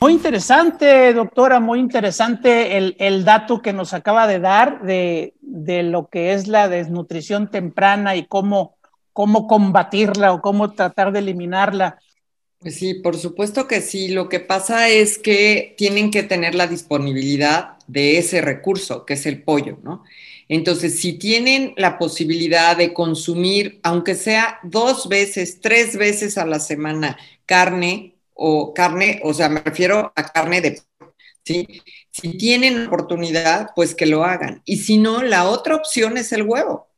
Muy interesante, doctora, muy interesante el, dato que nos acaba de dar de, lo que es la desnutrición temprana y cómo, cómo combatirla o cómo tratar de eliminarla. Pues sí, por supuesto que sí. Lo que pasa es que tienen que tener la disponibilidad de ese recurso, que es el pollo, ¿no? Entonces, si tienen la posibilidad de consumir, aunque sea dos veces, tres veces a la semana, carne o carne, o sea, me refiero a carne de ¿sí? Si tienen oportunidad, pues que lo hagan. Y si no, la otra opción es el huevo.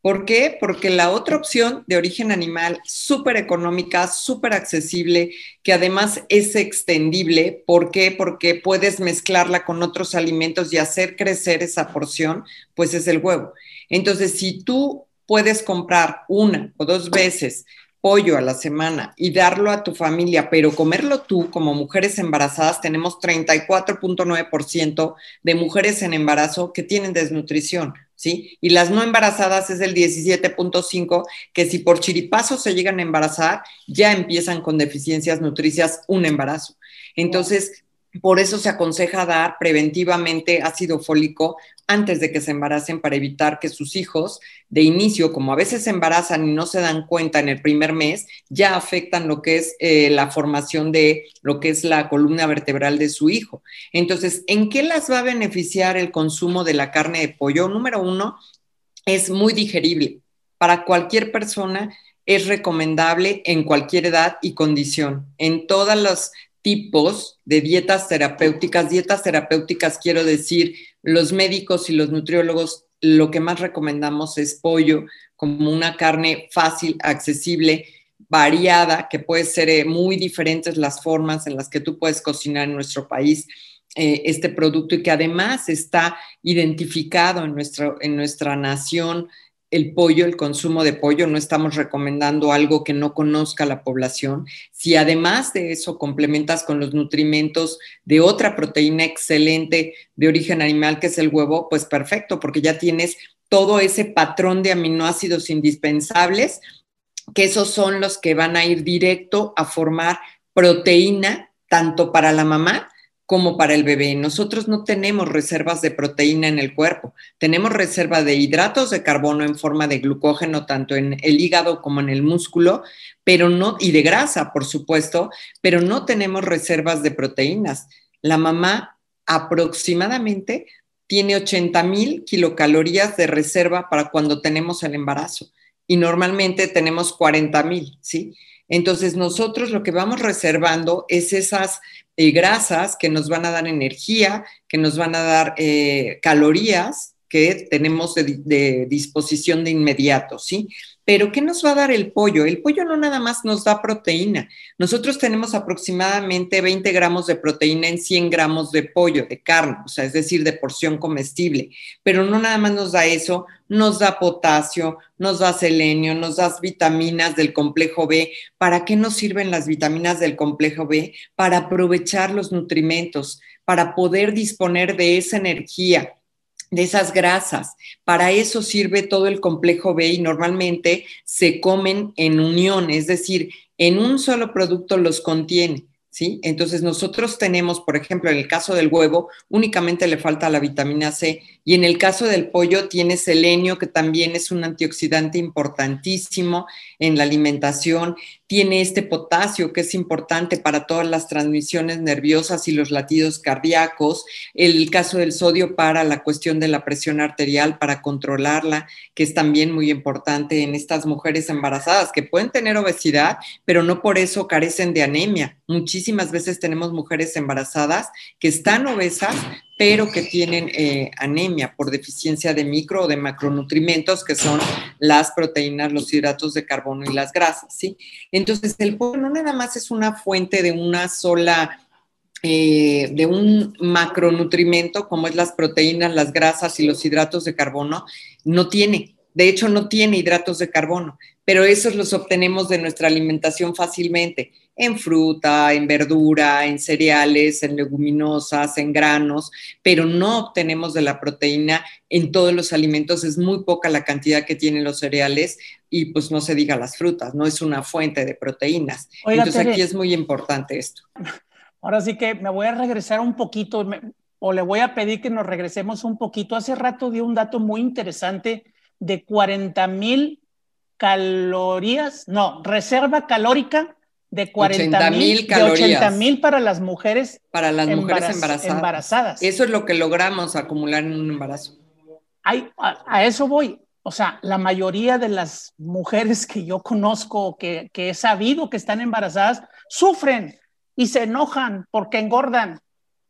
¿Por qué? Porque la otra opción de origen animal, súper económica, súper accesible, que además es extendible. ¿Por qué? Porque puedes mezclarla con otros alimentos y hacer crecer esa porción, pues es el huevo. Entonces, si tú puedes comprar una o dos veces pollo a la semana y darlo a tu familia, pero comerlo tú como mujeres embarazadas, tenemos 34.9% de mujeres en embarazo que tienen desnutrición, ¿sí? Y las no embarazadas es el 17.5, que si por chiripazo se llegan a embarazar, ya empiezan con deficiencias nutricias un embarazo. Entonces, por eso se aconseja dar preventivamente ácido fólico antes de que se embaracen para evitar que sus hijos de inicio, como a veces se embarazan y no se dan cuenta en el primer mes, ya afectan lo que es eh, la formación de lo que es la columna vertebral de su hijo. Entonces, ¿en qué las va a beneficiar el consumo de la carne de pollo? Número uno, es muy digerible. Para cualquier persona es recomendable en cualquier edad y condición. En todas las tipos de dietas terapéuticas. Dietas terapéuticas quiero decir, los médicos y los nutriólogos lo que más recomendamos es pollo como una carne fácil, accesible, variada, que puede ser eh, muy diferentes las formas en las que tú puedes cocinar en nuestro país eh, este producto y que además está identificado en, nuestro, en nuestra nación el pollo, el consumo de pollo, no estamos recomendando algo que no conozca la población. Si además de eso complementas con los nutrimentos de otra proteína excelente de origen animal, que es el huevo, pues perfecto, porque ya tienes todo ese patrón de aminoácidos indispensables, que esos son los que van a ir directo a formar proteína, tanto para la mamá como para el bebé. Nosotros no tenemos reservas de proteína en el cuerpo, tenemos reserva de hidratos de carbono en forma de glucógeno tanto en el hígado como en el músculo, pero no y de grasa, por supuesto, pero no tenemos reservas de proteínas. La mamá aproximadamente tiene 80 mil kilocalorías de reserva para cuando tenemos el embarazo y normalmente tenemos 40 mil, ¿sí? Entonces nosotros lo que vamos reservando es esas eh, grasas que nos van a dar energía, que nos van a dar eh, calorías que tenemos de, disposición de inmediato, ¿sí? Pero ¿qué nos va a dar el pollo? El pollo no nada más nos da proteína. Nosotros tenemos aproximadamente 20 gramos de proteína en 100 gramos de pollo, de carne, o sea, es decir, de porción comestible. Pero no nada más nos da eso, nos da potasio, nos da selenio, nos da vitaminas del complejo B. ¿Para qué nos sirven las vitaminas del complejo B? Para aprovechar los nutrimentos, para poder disponer de esa energía de esas grasas. Para eso sirve todo el complejo B y normalmente se comen en unión, es decir, en un solo producto los contiene. ¿Sí? Entonces nosotros tenemos, por ejemplo, en el caso del huevo, únicamente le falta la vitamina C y en el caso del pollo tiene selenio, que también es un antioxidante importantísimo en la alimentación tiene este potasio que es importante para todas las transmisiones nerviosas y los latidos cardíacos, el caso del sodio para la cuestión de la presión arterial, para controlarla, que es también muy importante en estas mujeres embarazadas que pueden tener obesidad, pero no por eso carecen de anemia. Muchísimas veces tenemos mujeres embarazadas que están obesas, pero que tienen eh, anemia por deficiencia de micro o de macronutrimentos, que son las proteínas, los hidratos de carbono y las grasas, ¿sí? Entonces, el pollo no nada más es una fuente de una sola eh, de un macronutrimento como es las proteínas, las grasas y los hidratos de carbono, no tiene. De hecho, no tiene hidratos de carbono, pero esos los obtenemos de nuestra alimentación fácilmente, en fruta, en verdura, en cereales, en leguminosas, en granos, pero no obtenemos de la proteína en todos los alimentos. Es muy poca la cantidad que tienen los cereales y pues no se diga las frutas, no es una fuente de proteínas. Entonces aquí es muy importante esto. Ahora sí que me voy a regresar un poquito, o le voy a pedir que nos regresemos un poquito. Hace rato dio un dato muy interesante de 40 mil calorías, no, reserva calórica de 40 mil calorías. 80 mil para las mujeres. Para las mujeres embarazadas. Eso es lo que logramos acumular en un embarazo. a, eso voy. O sea, la mayoría de las mujeres que yo conozco, que, que he sabido que están embarazadas, sufren y se enojan porque engordan,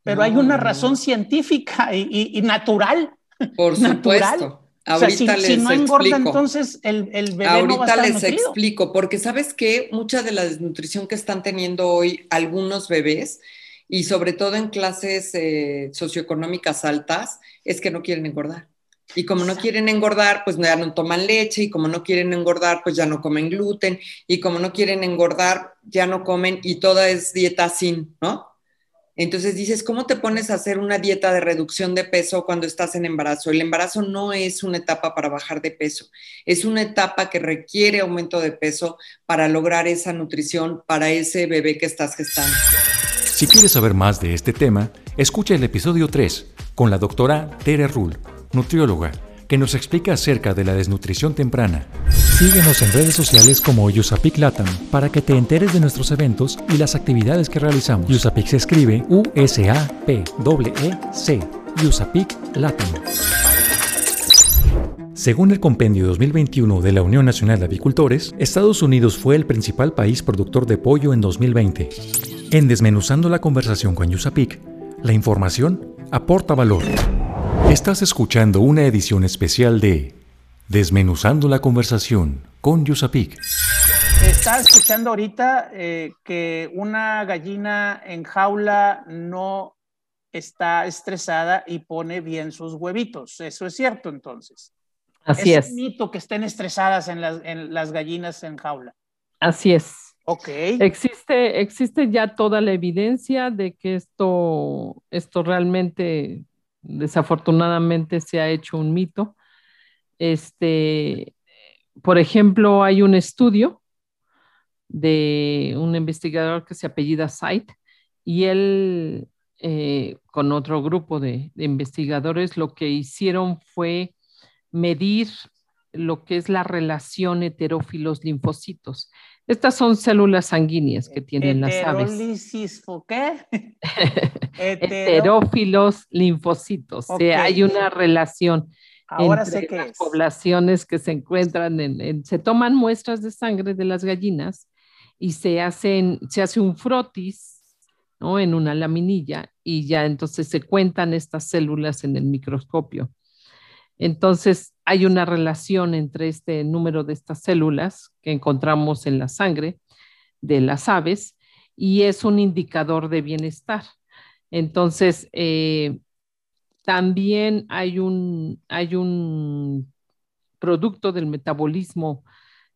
pero hay una razón científica y, natural. Por supuesto. Ahorita les si no engorda, entonces el, el bebé Ahorita no va a estar les explico, porque sabes que mucha de la desnutrición que están teniendo hoy algunos bebés, y sobre todo en clases eh, socioeconómicas altas, es que no quieren engordar. Y como no quieren engordar, pues ya no toman leche, y como no quieren engordar, pues ya no comen gluten, y como no quieren engordar, ya no comen, y toda es dieta sin, ¿no? Entonces dices, ¿cómo te pones a hacer una dieta de reducción de peso cuando estás en embarazo? El embarazo no es una etapa para bajar de peso, es una etapa que requiere aumento de peso para lograr esa nutrición para ese bebé que estás gestando. Si quieres saber más de este tema, escucha el episodio 3 con la doctora Tere Rull nutrióloga, que nos explica acerca de la desnutrición temprana. Síguenos en redes sociales como Yusapic Latam para que te enteres de nuestros eventos y las actividades que realizamos. Yusapic se escribe U-S-A-P-E-C. Yusapic Latam. Según el Compendio 2021 de la Unión Nacional de Avicultores, Estados Unidos fue el principal país productor de pollo en 2020. En Desmenuzando la conversación con Yusapic, la información aporta valor. Estás escuchando una edición especial de Desmenuzando la conversación con Yusapik. Está escuchando ahorita eh, que una gallina en jaula no está estresada y pone bien sus huevitos. Eso es cierto entonces. Así es. Es un mito que estén estresadas en las, en las gallinas en jaula. Así es. Ok. Existe, existe ya toda la evidencia de que esto, esto realmente desafortunadamente se ha hecho un mito. Este, por ejemplo, hay un estudio de un investigador que se apellida Site y él eh, con otro grupo de, investigadores lo que hicieron fue medir lo que es la relación heterófilos-linfocitos. Estas son células sanguíneas que tienen las aves. ¿qué? Heterófilos linfocitos. hay una relación Ahora entre sé las poblaciones que se encuentran en, se toman muestras de sangre de las gallinas y se hacen, se hace un frotis, ¿no? En una laminilla y ya entonces se cuentan estas células en el microscopio. Entonces, hay una relación entre este número de estas células que encontramos en la sangre de las aves y es un indicador de bienestar. Entonces, eh, también hay un, hay un producto del metabolismo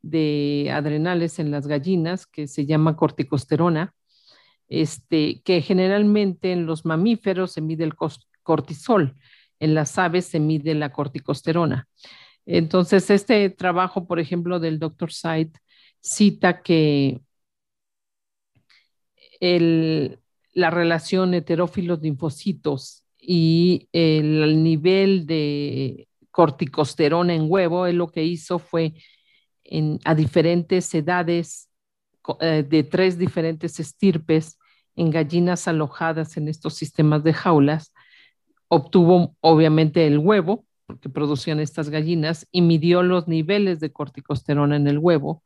de adrenales en las gallinas que se llama corticosterona, este, que generalmente en los mamíferos se mide el cortisol en las aves se mide la corticosterona. Entonces, este trabajo, por ejemplo, del doctor Said cita que la relación heterófilos-linfocitos y el, nivel de corticosterona en huevo, él lo que hizo fue a diferentes edades eh, de tres diferentes estirpes en gallinas alojadas en estos sistemas de jaulas, obtuvo obviamente el huevo, porque producían estas gallinas, y midió los niveles de corticosterona en el huevo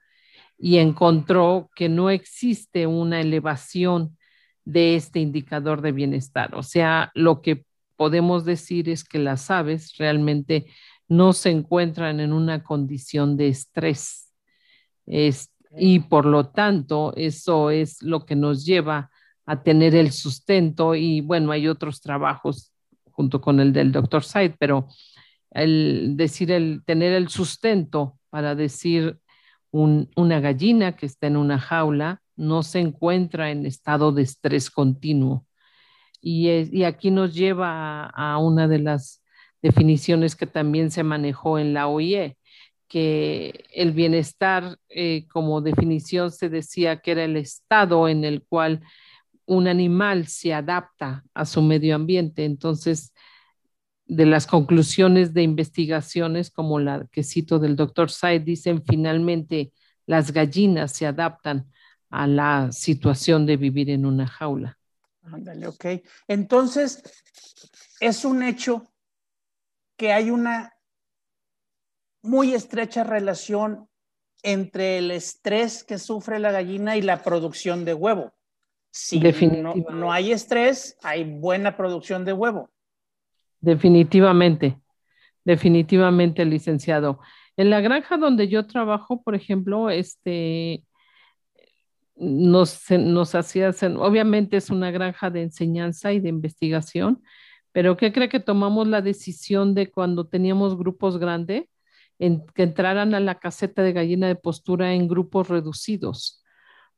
y encontró que no existe una elevación de este indicador de bienestar. O sea, lo que podemos decir es que las aves realmente no se encuentran en una condición de estrés. y por lo tanto, eso es lo que nos lleva a tener el sustento y bueno, hay otros trabajos junto con el del doctor Said, pero el decir el tener el sustento para decir una gallina que está en una jaula no se encuentra en estado de estrés continuo. Y, aquí nos lleva a, una de las definiciones que también se manejó en la OIE, que el bienestar eh, como definición se decía que era el estado en el cual un animal se adapta a su medio ambiente. Entonces, de las conclusiones de investigaciones como la que cito del doctor Said, dicen finalmente las gallinas se adaptan a la situación de vivir en una jaula. Ándale, ok. Entonces, es un hecho que hay una muy estrecha relación entre el estrés que sufre la gallina y la producción de huevo. Si no, no hay estrés, hay buena producción de huevo. Definitivamente, definitivamente, licenciado. En la granja donde yo trabajo, por ejemplo, este, nos, nos hacía, obviamente es una granja de enseñanza y de investigación, pero ¿qué cree que tomamos la decisión de cuando teníamos grupos grandes, en, que entraran a la caseta de gallina de postura en grupos reducidos?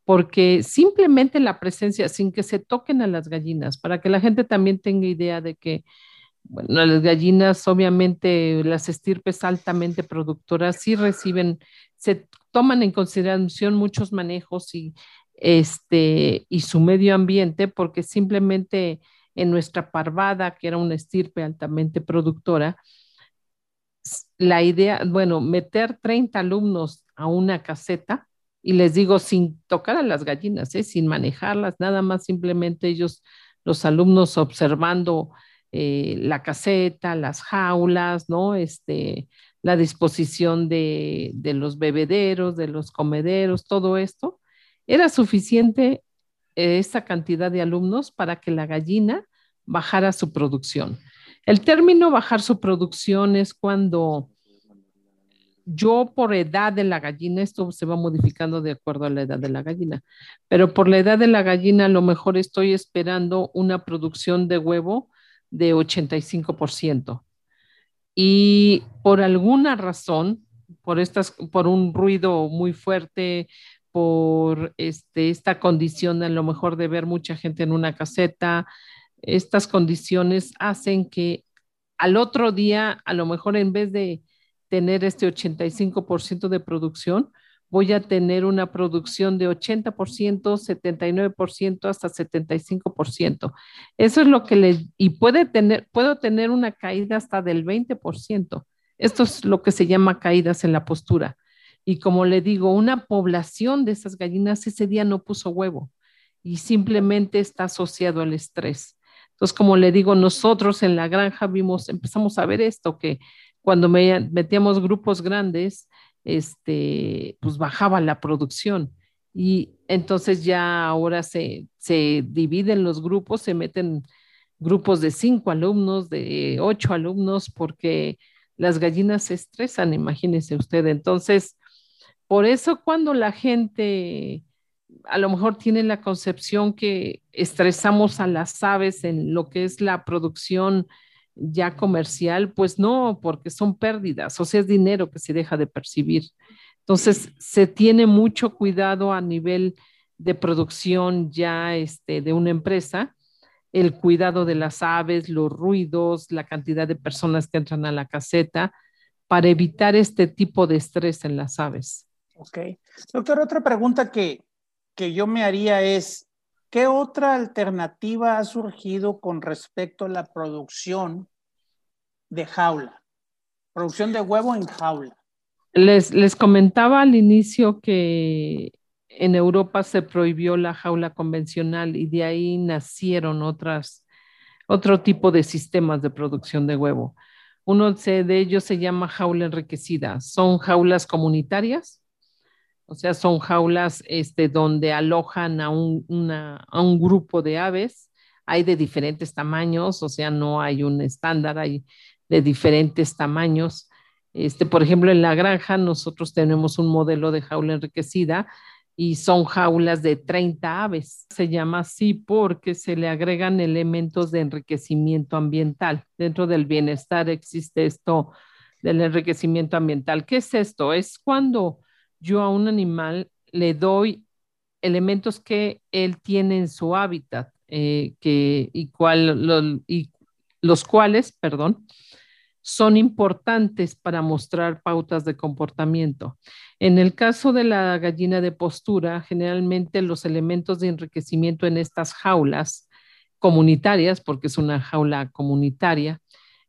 Porque simplemente la presencia, sin que se toquen a las gallinas, para que la gente también tenga idea de que bueno, las gallinas, obviamente, las estirpes altamente productoras sí reciben, se toman en consideración muchos manejos y, este, y su medio ambiente, porque simplemente en nuestra parvada, que era una estirpe altamente productora, la idea, bueno, meter 30 alumnos a una caseta, y les digo sin tocar a las gallinas, ¿eh? sin manejarlas, nada más simplemente ellos, los alumnos observando eh, la caseta, las jaulas, ¿no? Este, la disposición de, los bebederos, de los comederos, todo esto, era suficiente eh, esta cantidad de alumnos para que la gallina bajara su producción. El término bajar su producción es cuando yo por edad de la gallina, esto se va modificando de acuerdo a la edad de la gallina, pero por la edad de la gallina a lo mejor estoy esperando una producción de huevo de 85%. Y por alguna razón, por, estas, por un ruido muy fuerte, por este, esta condición a lo mejor de ver mucha gente en una caseta, estas condiciones hacen que al otro día, a lo mejor en vez de tener este 85% de producción, voy a tener una producción de 80%, 79%, hasta 75%. Eso es lo que le, y puede tener, puedo tener una caída hasta del 20%. Esto es lo que se llama caídas en la postura. Y como le digo, una población de esas gallinas ese día no puso huevo y simplemente está asociado al estrés. Entonces, como le digo, nosotros en la granja vimos, empezamos a ver esto, que cuando metíamos grupos grandes, este, pues bajaba la producción. Y entonces ya ahora se, se dividen los grupos, se meten grupos de cinco alumnos, de ocho alumnos, porque las gallinas se estresan, imagínese usted. Entonces, por eso cuando la gente a lo mejor tiene la concepción que estresamos a las aves en lo que es la producción ya comercial, pues no, porque son pérdidas, o sea, es dinero que se deja de percibir. Entonces, se tiene mucho cuidado a nivel de producción ya este, de una empresa, el cuidado de las aves, los ruidos, la cantidad de personas que entran a la caseta, para evitar este tipo de estrés en las aves. Ok. Doctor, otra pregunta que, que yo me haría es, ¿Qué otra alternativa ha surgido con respecto a la producción de jaula? Producción de huevo en jaula. Les, les comentaba al inicio que en Europa se prohibió la jaula convencional y de ahí nacieron otras, otro tipo de sistemas de producción de huevo. Uno de ellos se llama jaula enriquecida. Son jaulas comunitarias o sea, son jaulas este, donde alojan a un, a un grupo de aves. Hay de diferentes tamaños, o sea, no hay un estándar, hay de diferentes tamaños. Este, por ejemplo, en la granja nosotros tenemos un modelo de jaula enriquecida y son jaulas de 30 aves. Se llama así porque se le agregan elementos de enriquecimiento ambiental. Dentro del bienestar existe esto del enriquecimiento ambiental. ¿Qué es esto? Es cuando yo a un animal le doy elementos que él tiene en su hábitat eh, que, y, y los cuales, perdón, son importantes para mostrar pautas de comportamiento. En el caso de la gallina de postura, generalmente los elementos de enriquecimiento en estas jaulas comunitarias, porque es una jaula comunitaria,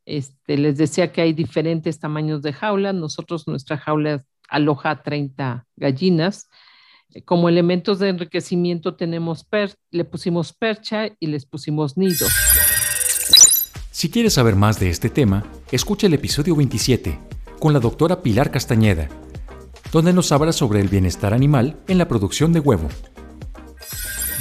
este, les decía que hay diferentes tamaños de jaulas. Nosotros, nuestra jaula aloja 30 gallinas. Como elementos de enriquecimiento tenemos le pusimos percha y les pusimos nidos. Si quieres saber más de este tema, escucha el episodio 27 con la doctora Pilar Castañeda, donde nos habla sobre el bienestar animal en la producción de huevo.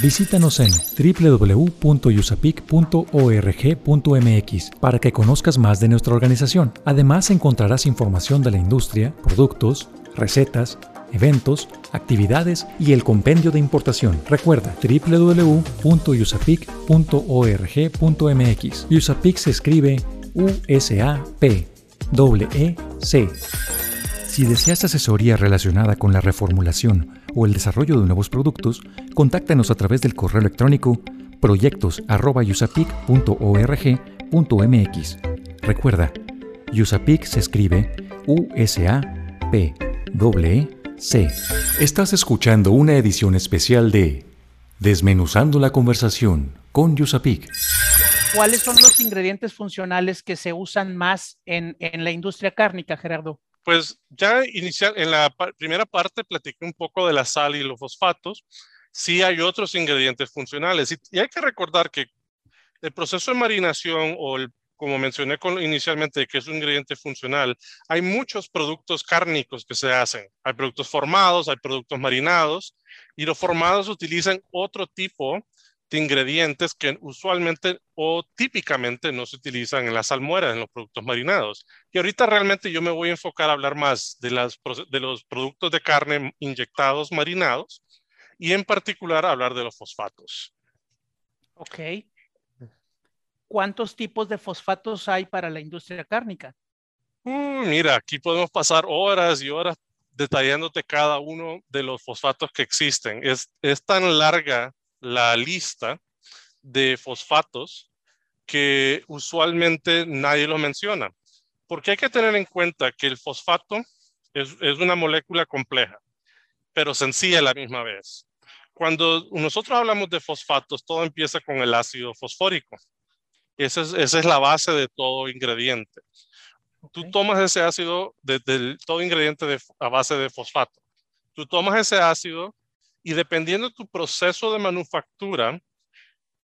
Visítanos en www.usapic.org.mx para que conozcas más de nuestra organización. Además encontrarás información de la industria, productos, recetas, eventos, actividades y el compendio de importación. Recuerda www.usapic.org.mx. USAPIC se escribe U-S-A-P, E C. Si deseas asesoría relacionada con la reformulación o el desarrollo de nuevos productos, contáctanos a través del correo electrónico proyectos.usapic.org.mx. Recuerda, USAPIC se escribe U-S-A-P, E C. Estás escuchando una edición especial de Desmenuzando la conversación con Yusapik. ¿Cuáles son los ingredientes funcionales que se usan más en, en la industria cárnica, Gerardo? Pues ya inicial, en la primera parte platiqué un poco de la sal y los fosfatos. Sí hay otros ingredientes funcionales y, y hay que recordar que el proceso de marinación o el como mencioné inicialmente, que es un ingrediente funcional, hay muchos productos cárnicos que se hacen. Hay productos formados, hay productos marinados, y los formados utilizan otro tipo de ingredientes que usualmente o típicamente no se utilizan en las salmueras, en los productos marinados. Y ahorita realmente yo me voy a enfocar a hablar más de, las, de los productos de carne inyectados marinados y en particular hablar de los fosfatos. Ok. ¿Cuántos tipos de fosfatos hay para la industria cárnica? Mm, mira, aquí podemos pasar horas y horas detallándote cada uno de los fosfatos que existen. Es, es tan larga la lista de fosfatos que usualmente nadie lo menciona. Porque hay que tener en cuenta que el fosfato es, es una molécula compleja, pero sencilla a la misma vez. Cuando nosotros hablamos de fosfatos, todo empieza con el ácido fosfórico. Esa es, la base de todo ingrediente. Tú tomas ese ácido de, todo ingrediente a base de fosfato. Tú tomas ese ácido y dependiendo de tu proceso de manufactura,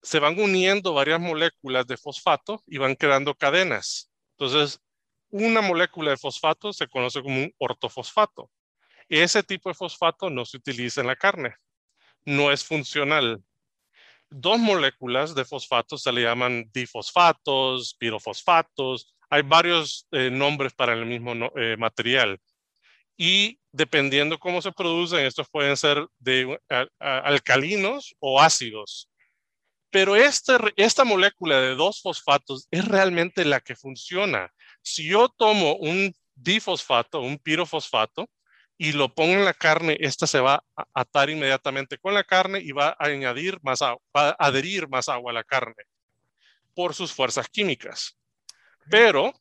se van uniendo varias moléculas de fosfato y van creando cadenas. Entonces, una molécula de fosfato se conoce como un ortofosfato. Ese tipo de fosfato no se utiliza en la carne. No es funcional dos moléculas de fosfatos se le llaman difosfatos, pirofosfatos. Hay varios eh, nombres para el mismo eh, material. Y dependiendo cómo se producen, estos pueden ser de alcalinos o ácidos. Pero este, esta molécula de dos fosfatos es realmente la que funciona. Si yo tomo un difosfato, un pirofosfato, y lo pongo en la carne, esta se va a atar inmediatamente con la carne y va a añadir más agua, va a adherir más agua a la carne por sus fuerzas químicas. Pero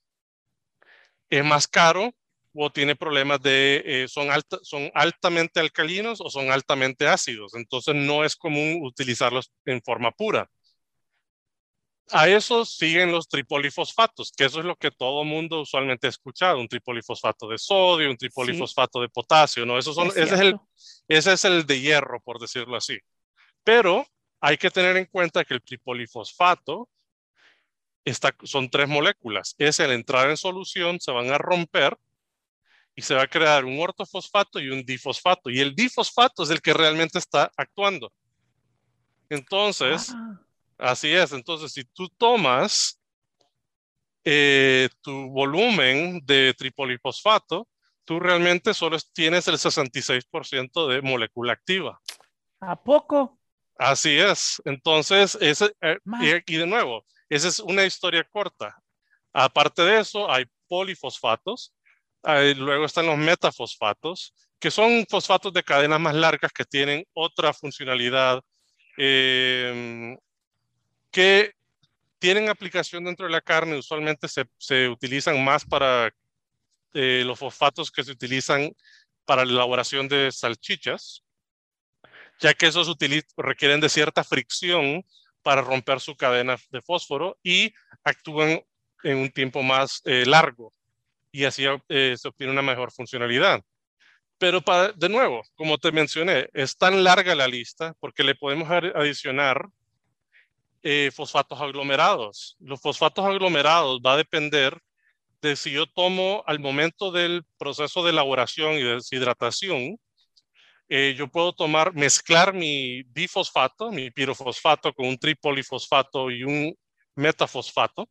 es más caro o tiene problemas de, eh, son, son altamente alcalinos o son altamente ácidos. Entonces no es común utilizarlos en forma pura a eso siguen los tripolifosfatos, que eso es lo que todo mundo usualmente ha escuchado, un tripolifosfato de sodio, un tripolifosfato de potasio, ¿no? Esos son, ese, es el, ese es el de hierro, por decirlo así. Pero hay que tener en cuenta que el tripolifosfato está, son tres moléculas. Es el entrar en solución, se van a romper y se va a crear un ortofosfato y un difosfato. Y el difosfato es el que realmente está actuando. Entonces... Ah. Así es, entonces si tú tomas eh, tu volumen de tripolifosfato, tú realmente solo tienes el 66% de molécula activa. ¿A poco? Así es. Entonces, ese, eh, y, y, de nuevo, esa es una historia corta. Aparte de eso, hay polifosfatos, luego están los metafosfatos, que son fosfatos de cadenas más largas que tienen otra funcionalidad eh, que tienen aplicación dentro de la carne, usualmente se, se utilizan más para eh, los fosfatos que se utilizan para la elaboración de salchichas, ya que esos requieren de cierta fricción para romper su cadena de fósforo y actúan en un tiempo más eh, largo y así eh, se obtiene una mejor funcionalidad. Pero para, de nuevo, como te mencioné, es tan larga la lista porque le podemos adicionar eh, fosfatos aglomerados. Los fosfatos aglomerados va a depender de si yo tomo al momento del proceso de elaboración y deshidratación, eh, yo puedo tomar, mezclar mi bifosfato, mi pirofosfato con un tripolifosfato y un metafosfato,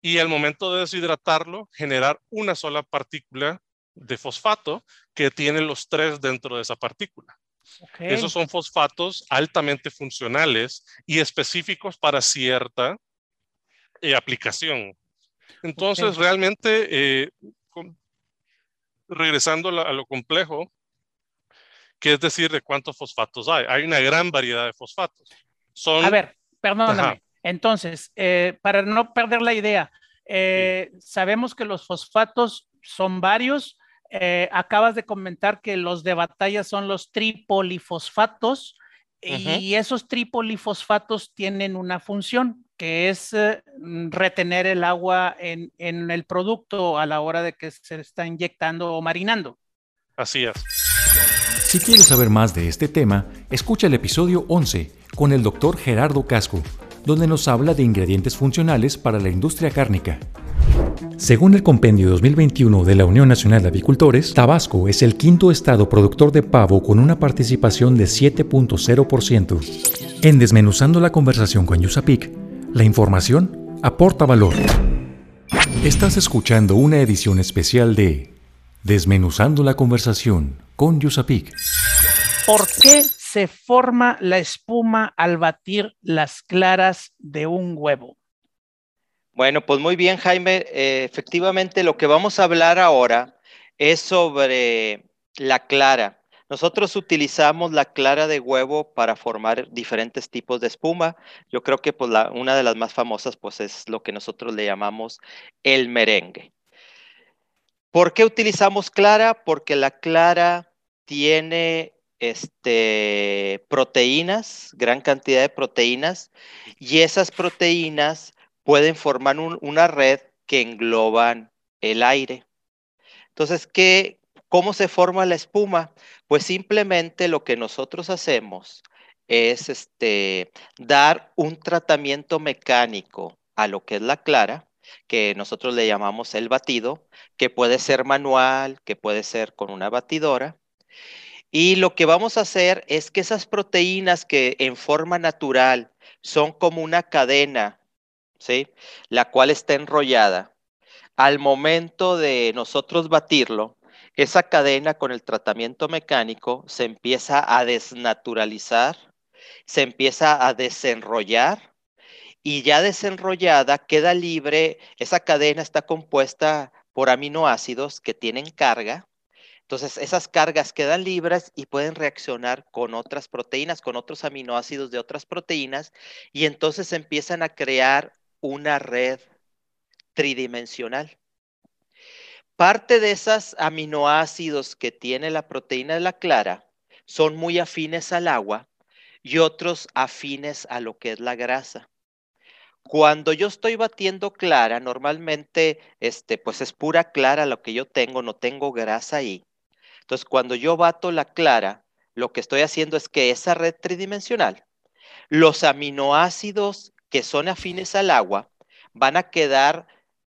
y al momento de deshidratarlo, generar una sola partícula de fosfato que tiene los tres dentro de esa partícula. Esos son fosfatos altamente funcionales y específicos para cierta eh, aplicación. Entonces, realmente, eh, regresando a, lo complejo, que es decir, de cuántos fosfatos hay. Hay una gran variedad de fosfatos. Son... A ver, perdóname. Entonces, eh, para no perder la idea, sabemos que los fosfatos son varios, eh, acabas de comentar que los de batalla son los tripolifosfatos y esos tripolifosfatos tienen una función que es eh, retener el agua en, en, el producto a la hora de que se está inyectando o marinando. Así es. Si quieres saber más de este tema, escucha el episodio 11 con el doctor Gerardo Casco, donde nos habla de ingredientes funcionales para la industria cárnica. Según el Compendio 2021 de la Unión Nacional de Avicultores, Tabasco es el quinto estado productor de pavo con una participación de 7.0%. En Desmenuzando la conversación con Yusapik, la información aporta valor. Estás escuchando una edición especial de Desmenuzando la conversación con Yusapik. ¿Por qué se forma la espuma al batir las claras de un huevo? Bueno, pues muy bien, Jaime. Eh, efectivamente, lo que vamos a hablar ahora es sobre la clara. Nosotros utilizamos la clara de huevo para formar diferentes tipos de espuma. Yo creo que pues, una de las más famosas pues, es lo que nosotros le llamamos el merengue. ¿Por qué utilizamos clara? Porque la clara tiene este, proteínas, gran cantidad de proteínas, y esas proteínas pueden formar una red que engloban el aire. Entonces, ¿qué, ¿cómo se forma la espuma? Pues simplemente lo que nosotros hacemos es este, dar un tratamiento mecánico a lo que es la clara, que nosotros le llamamos el batido, que puede ser manual, que puede ser con una batidora. Y lo que vamos a hacer es que esas proteínas que en forma natural son como una cadena ¿sí? La cual está enrollada. Al momento de nosotros batirlo, esa cadena con el tratamiento mecánico se empieza a desnaturalizar, se empieza a desenrollar y ya desenrollada queda libre, esa cadena está compuesta por aminoácidos que tienen carga. Entonces, esas cargas quedan libres y pueden reaccionar con otras proteínas, con otros aminoácidos de otras proteínas, y entonces empiezan a crear una red tridimensional. Parte de esos aminoácidos que tiene la proteína de la clara son muy afines al agua y otros afines a lo que es la grasa. Cuando yo estoy batiendo clara, normalmente este, pues es pura clara lo que yo tengo, no tengo grasa ahí. Entonces, cuando yo bato la clara, lo que estoy haciendo es que esa red tridimensional, los aminoácidos que son afines al agua van a quedar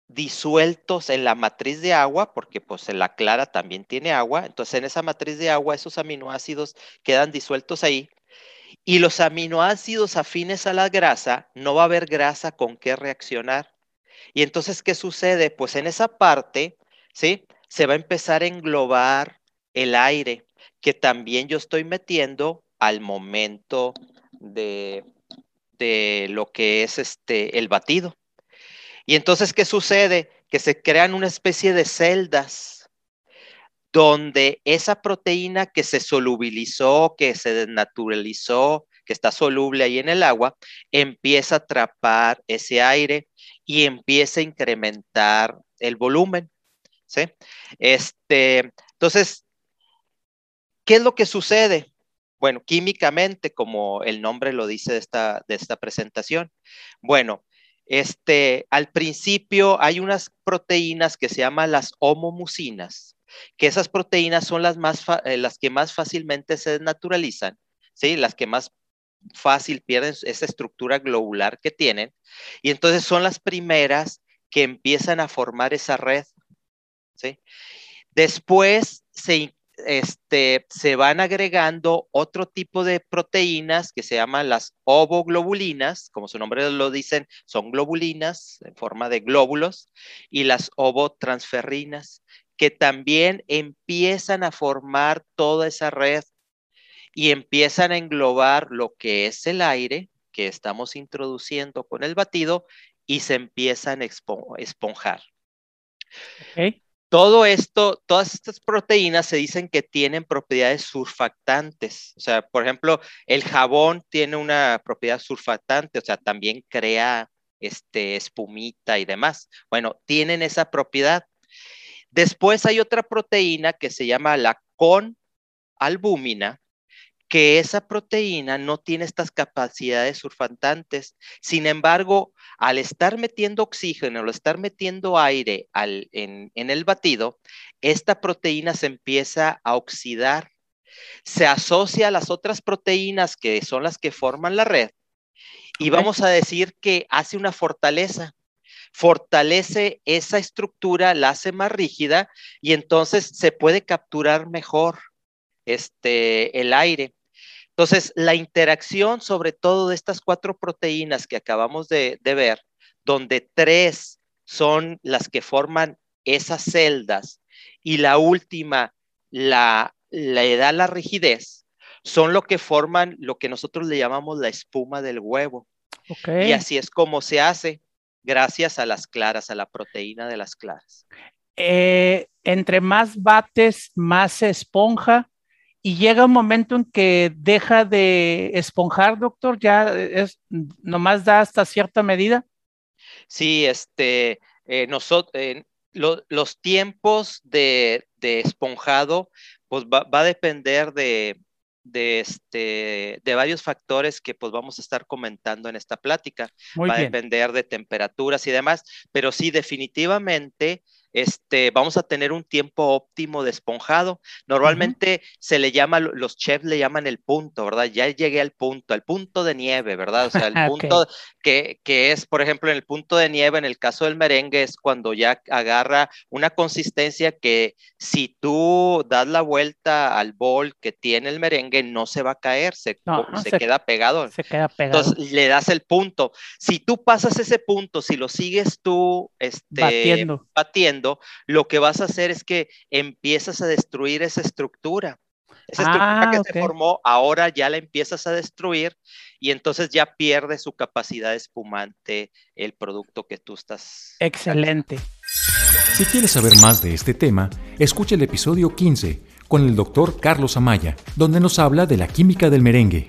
disueltos en la matriz de agua, porque pues en la clara también tiene agua, entonces en esa matriz de agua esos aminoácidos quedan disueltos ahí, y los aminoácidos afines a la grasa, no va a haber grasa con qué reaccionar. Y entonces, ¿qué sucede? Pues en esa parte, ¿sí? se va a empezar a englobar el aire que también yo estoy metiendo al momento de, de lo que es este el batido. Y entonces, ¿qué sucede? Que se crean una especie de celdas donde esa proteína que se solubilizó, que se desnaturalizó, que está soluble ahí en el agua, empieza a atrapar ese aire y empieza a incrementar el volumen. ¿sí? Este, entonces, ¿qué es lo que sucede? Bueno, químicamente, como el nombre lo dice de esta, de esta presentación. Bueno, este, al principio hay unas proteínas que se llaman las homomucinas, que esas proteínas son las, más eh, las que más fácilmente se desnaturalizan, ¿sí? las que más fácil pierden esa estructura globular que tienen, y entonces son las primeras que empiezan a formar esa red. ¿sí? Después se este, se van agregando otro tipo de proteínas que se llaman las ovoglobulinas, como su nombre lo dicen, son globulinas en forma de glóbulos, y las ovotransferrinas, que también empiezan a formar toda esa red y empiezan a englobar lo que es el aire que estamos introduciendo con el batido y se empiezan a esponjar. Okay. Todo esto, todas estas proteínas se dicen que tienen propiedades surfactantes. O sea, por ejemplo, el jabón tiene una propiedad surfactante, o sea, también crea este, espumita y demás. Bueno, tienen esa propiedad. Después hay otra proteína que se llama la conalbúmina, que esa proteína no tiene estas capacidades surfactantes. Sin embargo, al estar metiendo oxígeno, al estar metiendo aire en, el batido, esta proteína se empieza a oxidar. Se asocia a las otras proteínas que son las que forman la red y vamos a decir que hace una fortaleza fortalece esa estructura, la hace más rígida y entonces se puede capturar mejor este, el aire. Entonces, la interacción sobre todo de estas cuatro proteínas que acabamos de, ver, donde tres son las que forman esas celdas y la última la, le da la rigidez, son lo que forman lo que nosotros le llamamos la espuma del huevo. Y así es como se hace, gracias a las claras, a la proteína de las claras. Eh, entre más bates, más esponja y llega un momento en que deja de esponjar, doctor, ya es nomás da hasta cierta medida. Sí, este, eh, nosotros, eh, los tiempos de, esponjado, pues va, a depender de, de, este, de varios factores que pues vamos a estar comentando en esta plática. va a depender de temperaturas y demás, pero sí, definitivamente este, vamos a tener un tiempo óptimo de esponjado. Normalmente se le llama, los chefs le llaman el punto, ¿verdad? Ya llegué al punto, al punto de nieve, ¿verdad? O sea, el punto que, que, es, por ejemplo, en el punto de nieve, en el caso del merengue, es cuando ya agarra una consistencia que si tú das la vuelta al bol que tiene el merengue, no se va a caer, se, se, queda pegado. Se queda pegado. Entonces le das el punto. Si tú pasas ese punto, si lo sigues tú este, batiendo, batiendo lo que vas a hacer es que empiezas a destruir esa estructura. Esa estructura ah, que se formó, ahora ya la empiezas a destruir y entonces ya pierde su capacidad espumante el producto que tú estás. Excelente. Si quieres saber más de este tema, escucha el episodio 15 con el doctor Carlos Amaya, donde nos habla de la química del merengue.